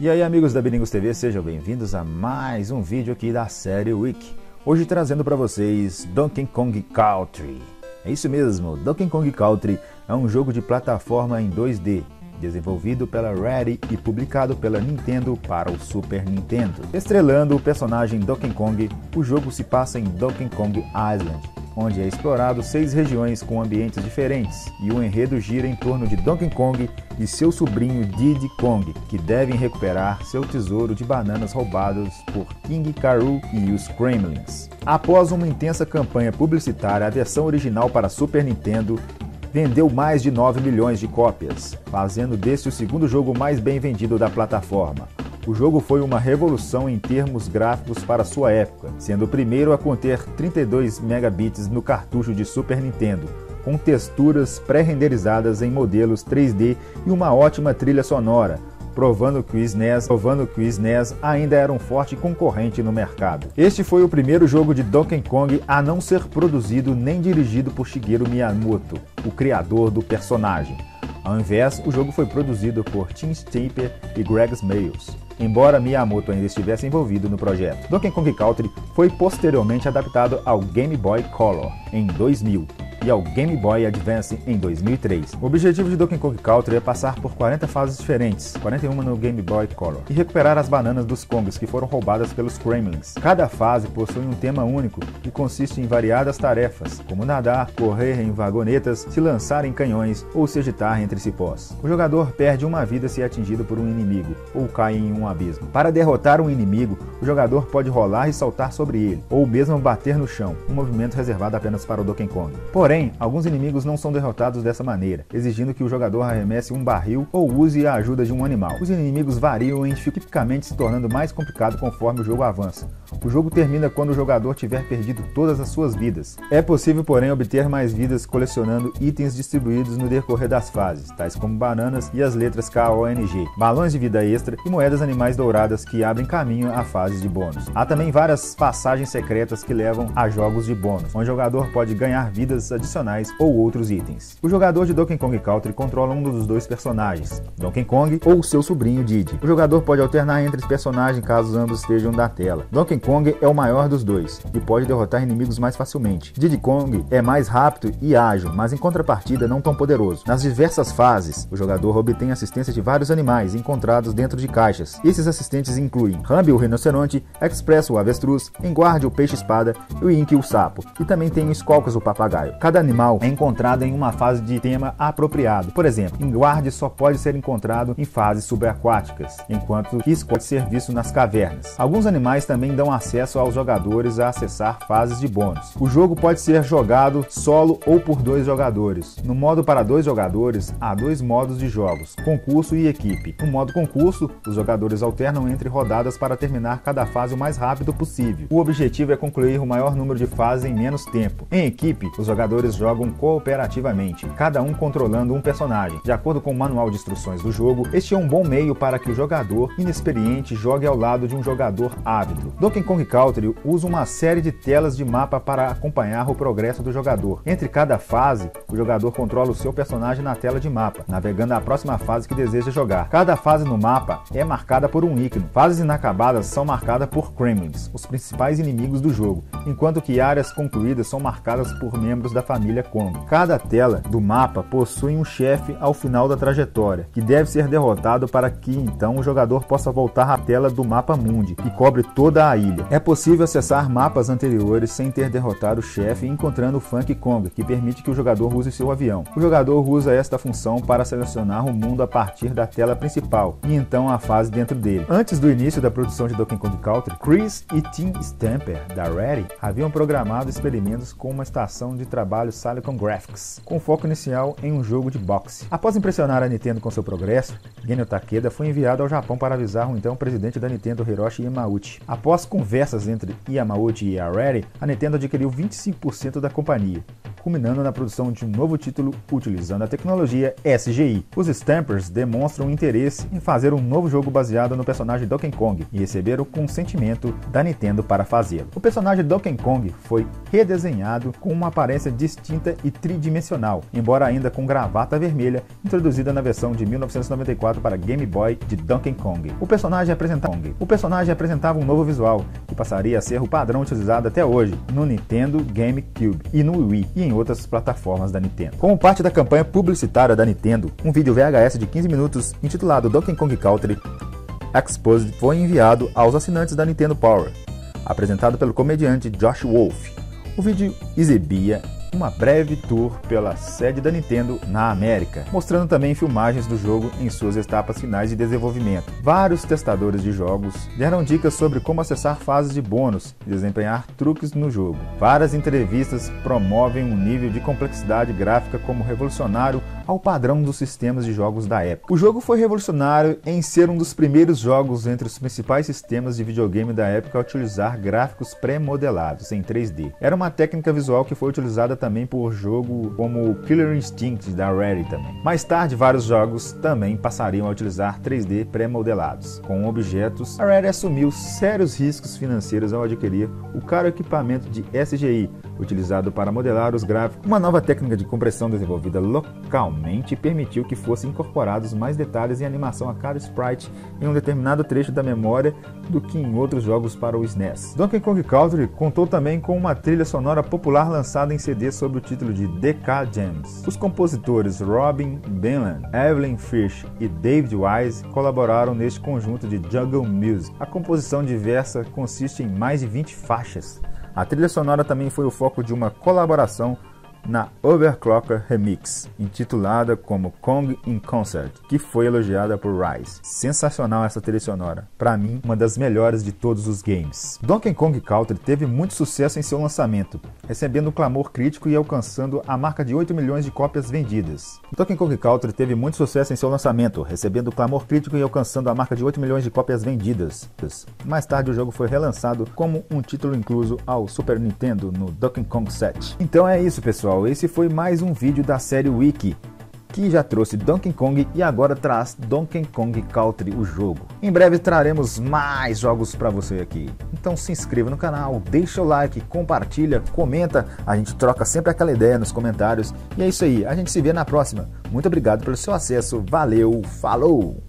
E aí amigos da Biringos TV, sejam bem-vindos a mais um vídeo aqui da série Week. Hoje trazendo para vocês Donkey Kong Country. É isso mesmo, Donkey Kong Country é um jogo de plataforma em 2D, desenvolvido pela Rare e publicado pela Nintendo para o Super Nintendo. Estrelando o personagem Donkey Kong, o jogo se passa em Donkey Kong Island, onde é explorado seis regiões com ambientes diferentes, e o enredo gira em torno de Donkey Kong e seu sobrinho Diddy Kong, que devem recuperar seu tesouro de bananas roubados por King Karoo e os Kremlins. Após uma intensa campanha publicitária, a versão original para Super Nintendo vendeu mais de 9 milhões de cópias, fazendo deste o segundo jogo mais bem vendido da plataforma. O jogo foi uma revolução em termos gráficos para sua época, sendo o primeiro a conter 32 megabits no cartucho de Super Nintendo, com texturas pré-renderizadas em modelos 3D e uma ótima trilha sonora, provando que o SNES, provando que o SNES ainda era um forte concorrente no mercado. Este foi o primeiro jogo de Donkey Kong a não ser produzido nem dirigido por Shigeru Miyamoto, o criador do personagem. Ao invés, o jogo foi produzido por Tim Stamper e Greg Smayles embora Miyamoto ainda estivesse envolvido no projeto. Donkey Kong Country foi posteriormente adaptado ao Game Boy Color em 2000 e ao Game Boy Advance em 2003. O objetivo de Donkey Kong Country é passar por 40 fases diferentes, 41 no Game Boy Color, e recuperar as bananas dos Kongs que foram roubadas pelos Kremlins. Cada fase possui um tema único e consiste em variadas tarefas, como nadar, correr em vagonetas, se lançar em canhões ou se agitar entre cipós. O jogador perde uma vida se é atingido por um inimigo ou cai em um abismo. Para derrotar um inimigo, o jogador pode rolar e saltar sobre ele, ou mesmo bater no chão, um movimento reservado apenas para o Donkey Kong. Porém, Porém, alguns inimigos não são derrotados dessa maneira, exigindo que o jogador arremesse um barril ou use a ajuda de um animal. Os inimigos variam e tipicamente se tornando mais complicado conforme o jogo avança. O jogo termina quando o jogador tiver perdido todas as suas vidas. É possível, porém, obter mais vidas colecionando itens distribuídos no decorrer das fases, tais como bananas e as letras KONG, balões de vida extra e moedas animais douradas que abrem caminho a fases de bônus. Há também várias passagens secretas que levam a jogos de bônus, onde o jogador pode ganhar vidas adicionais ou outros itens. O jogador de Donkey Kong Country controla um dos dois personagens, Donkey Kong ou seu sobrinho Diddy. O jogador pode alternar entre os personagens caso ambos estejam na tela. Donkey Kong é o maior dos dois e pode derrotar inimigos mais facilmente. Diddy Kong é mais rápido e ágil, mas em contrapartida não tão poderoso. Nas diversas fases, o jogador obtém assistência de vários animais encontrados dentro de caixas. Esses assistentes incluem Rambi o rinoceronte, Express o avestruz, Enguarde o peixe-espada e o Inky o sapo. E também tem o Skolkas o papagaio. Cada animal é encontrado em uma fase de tema apropriado. Por exemplo, enguarde só pode ser encontrado em fases subaquáticas, enquanto Kiss pode ser visto nas cavernas. Alguns animais também dão acesso aos jogadores a acessar fases de bônus. O jogo pode ser jogado solo ou por dois jogadores. No modo para dois jogadores, há dois modos de jogos: concurso e equipe. No modo concurso, os jogadores alternam entre rodadas para terminar cada fase o mais rápido possível. O objetivo é concluir o maior número de fases em menos tempo. Em equipe, os jogadores jogadores jogam cooperativamente, cada um controlando um personagem. De acordo com o manual de instruções do jogo, este é um bom meio para que o jogador inexperiente jogue ao lado de um jogador ávido. Donkey Kong Country usa uma série de telas de mapa para acompanhar o progresso do jogador. Entre cada fase, o jogador controla o seu personagem na tela de mapa, navegando à próxima fase que deseja jogar. Cada fase no mapa é marcada por um ícone. Fases inacabadas são marcadas por Kremlins, os principais inimigos do jogo, enquanto que áreas concluídas são marcadas por membros da família Kong. Cada tela do mapa possui um chefe ao final da trajetória, que deve ser derrotado para que então o jogador possa voltar à tela do mapa mundi, que cobre toda a ilha. É possível acessar mapas anteriores sem ter derrotado o chefe encontrando o Funk Kong, que permite que o jogador use seu avião. O jogador usa esta função para selecionar o mundo a partir da tela principal e então a fase dentro dele. Antes do início da produção de Donkey Kong Country, Chris e Tim Stamper, da Rare, haviam programado experimentos com uma estação de trabalho trabalho Silicon Graphics, com foco inicial em um jogo de boxe. Após impressionar a Nintendo com seu progresso, Genio Takeda foi enviado ao Japão para avisar o então presidente da Nintendo Hiroshi Yamauchi. Após conversas entre Yamauchi e a Rare, a Nintendo adquiriu 25% da companhia. Culminando na produção de um novo título utilizando a tecnologia SGI. Os Stampers demonstram interesse em fazer um novo jogo baseado no personagem Donkey Kong e receberam o consentimento da Nintendo para fazê-lo. O personagem Donkey Kong foi redesenhado com uma aparência distinta e tridimensional, embora ainda com gravata vermelha, introduzida na versão de 1994 para Game Boy de Donkey Kong. O personagem apresentava, o personagem apresentava um novo visual, que passaria a ser o padrão utilizado até hoje no Nintendo GameCube e no Wii e em outras plataformas da Nintendo. Como parte da campanha publicitária da Nintendo, um vídeo VHS de 15 minutos intitulado Donkey Kong Country Exposed foi enviado aos assinantes da Nintendo Power, apresentado pelo comediante Josh Wolf. O vídeo exibia uma breve tour pela sede da Nintendo na América, mostrando também filmagens do jogo em suas etapas finais de desenvolvimento. Vários testadores de jogos deram dicas sobre como acessar fases de bônus e desempenhar truques no jogo. Várias entrevistas promovem um nível de complexidade gráfica como revolucionário ao padrão dos sistemas de jogos da época. O jogo foi revolucionário em ser um dos primeiros jogos entre os principais sistemas de videogame da época a utilizar gráficos pré-modelados em 3D. Era uma técnica visual que foi utilizada também por jogo como Killer Instinct da Rare também. Mais tarde, vários jogos também passariam a utilizar 3D pré-modelados. Com objetos, a Rare assumiu sérios riscos financeiros ao adquirir o caro equipamento de SGI, utilizado para modelar os gráficos. Uma nova técnica de compressão desenvolvida localmente permitiu que fossem incorporados mais detalhes e animação a cada sprite em um determinado trecho da memória do que em outros jogos para o SNES. Donkey Kong Country contou também com uma trilha sonora popular lançada em CD sob o título de DK Gems. Os compositores Robin Benland, Evelyn Fish e David Wise colaboraram neste conjunto de Jungle Music. A composição diversa consiste em mais de 20 faixas. A trilha sonora também foi o foco de uma colaboração na Overclocker Remix, intitulada como Kong in Concert, que foi elogiada por Rise. Sensacional essa trilha sonora, para mim uma das melhores de todos os games. Donkey Kong Country teve muito sucesso em seu lançamento, recebendo um clamor crítico e alcançando a marca de 8 milhões de cópias vendidas. Donkey Kong Country teve muito sucesso em seu lançamento, recebendo clamor crítico e alcançando a marca de 8 milhões de cópias vendidas. Mais tarde o jogo foi relançado como um título incluso ao Super Nintendo no Donkey Kong 7. Então é isso, pessoal pessoal, esse foi mais um vídeo da série Wiki, que já trouxe Donkey Kong e agora traz Donkey Kong Country, o jogo. Em breve traremos mais jogos para você aqui. Então se inscreva no canal, deixa o like, compartilha, comenta, a gente troca sempre aquela ideia nos comentários. E é isso aí, a gente se vê na próxima. Muito obrigado pelo seu acesso, valeu, falou!